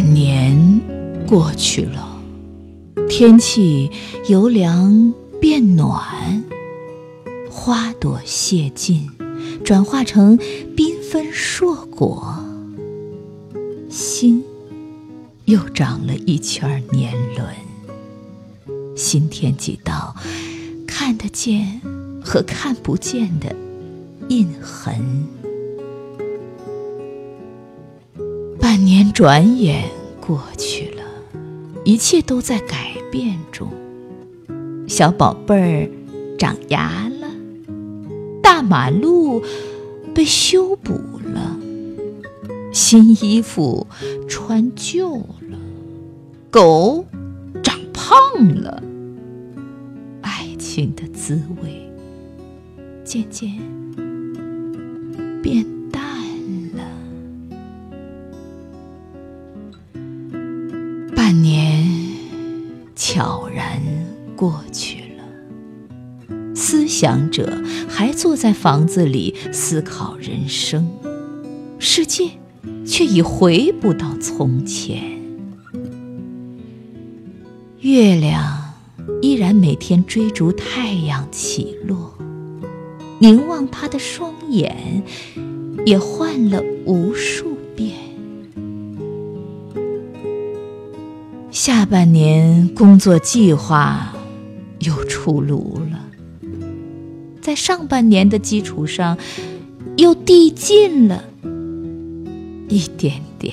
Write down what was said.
半年过去了，天气由凉变暖，花朵谢尽，转化成缤纷硕果，心又长了一圈年轮。新天几道，看得见和看不见的印痕。半年转眼过去了，一切都在改变中。小宝贝儿长牙了，大马路被修补了，新衣服穿旧了，狗长胖了。爱情的滋味渐渐变悄然过去了，思想者还坐在房子里思考人生，世界却已回不到从前。月亮。依然每天追逐太阳起落，凝望他的双眼，也换了无数下半年工作计划又出炉了，在上半年的基础上，又递进了一点点。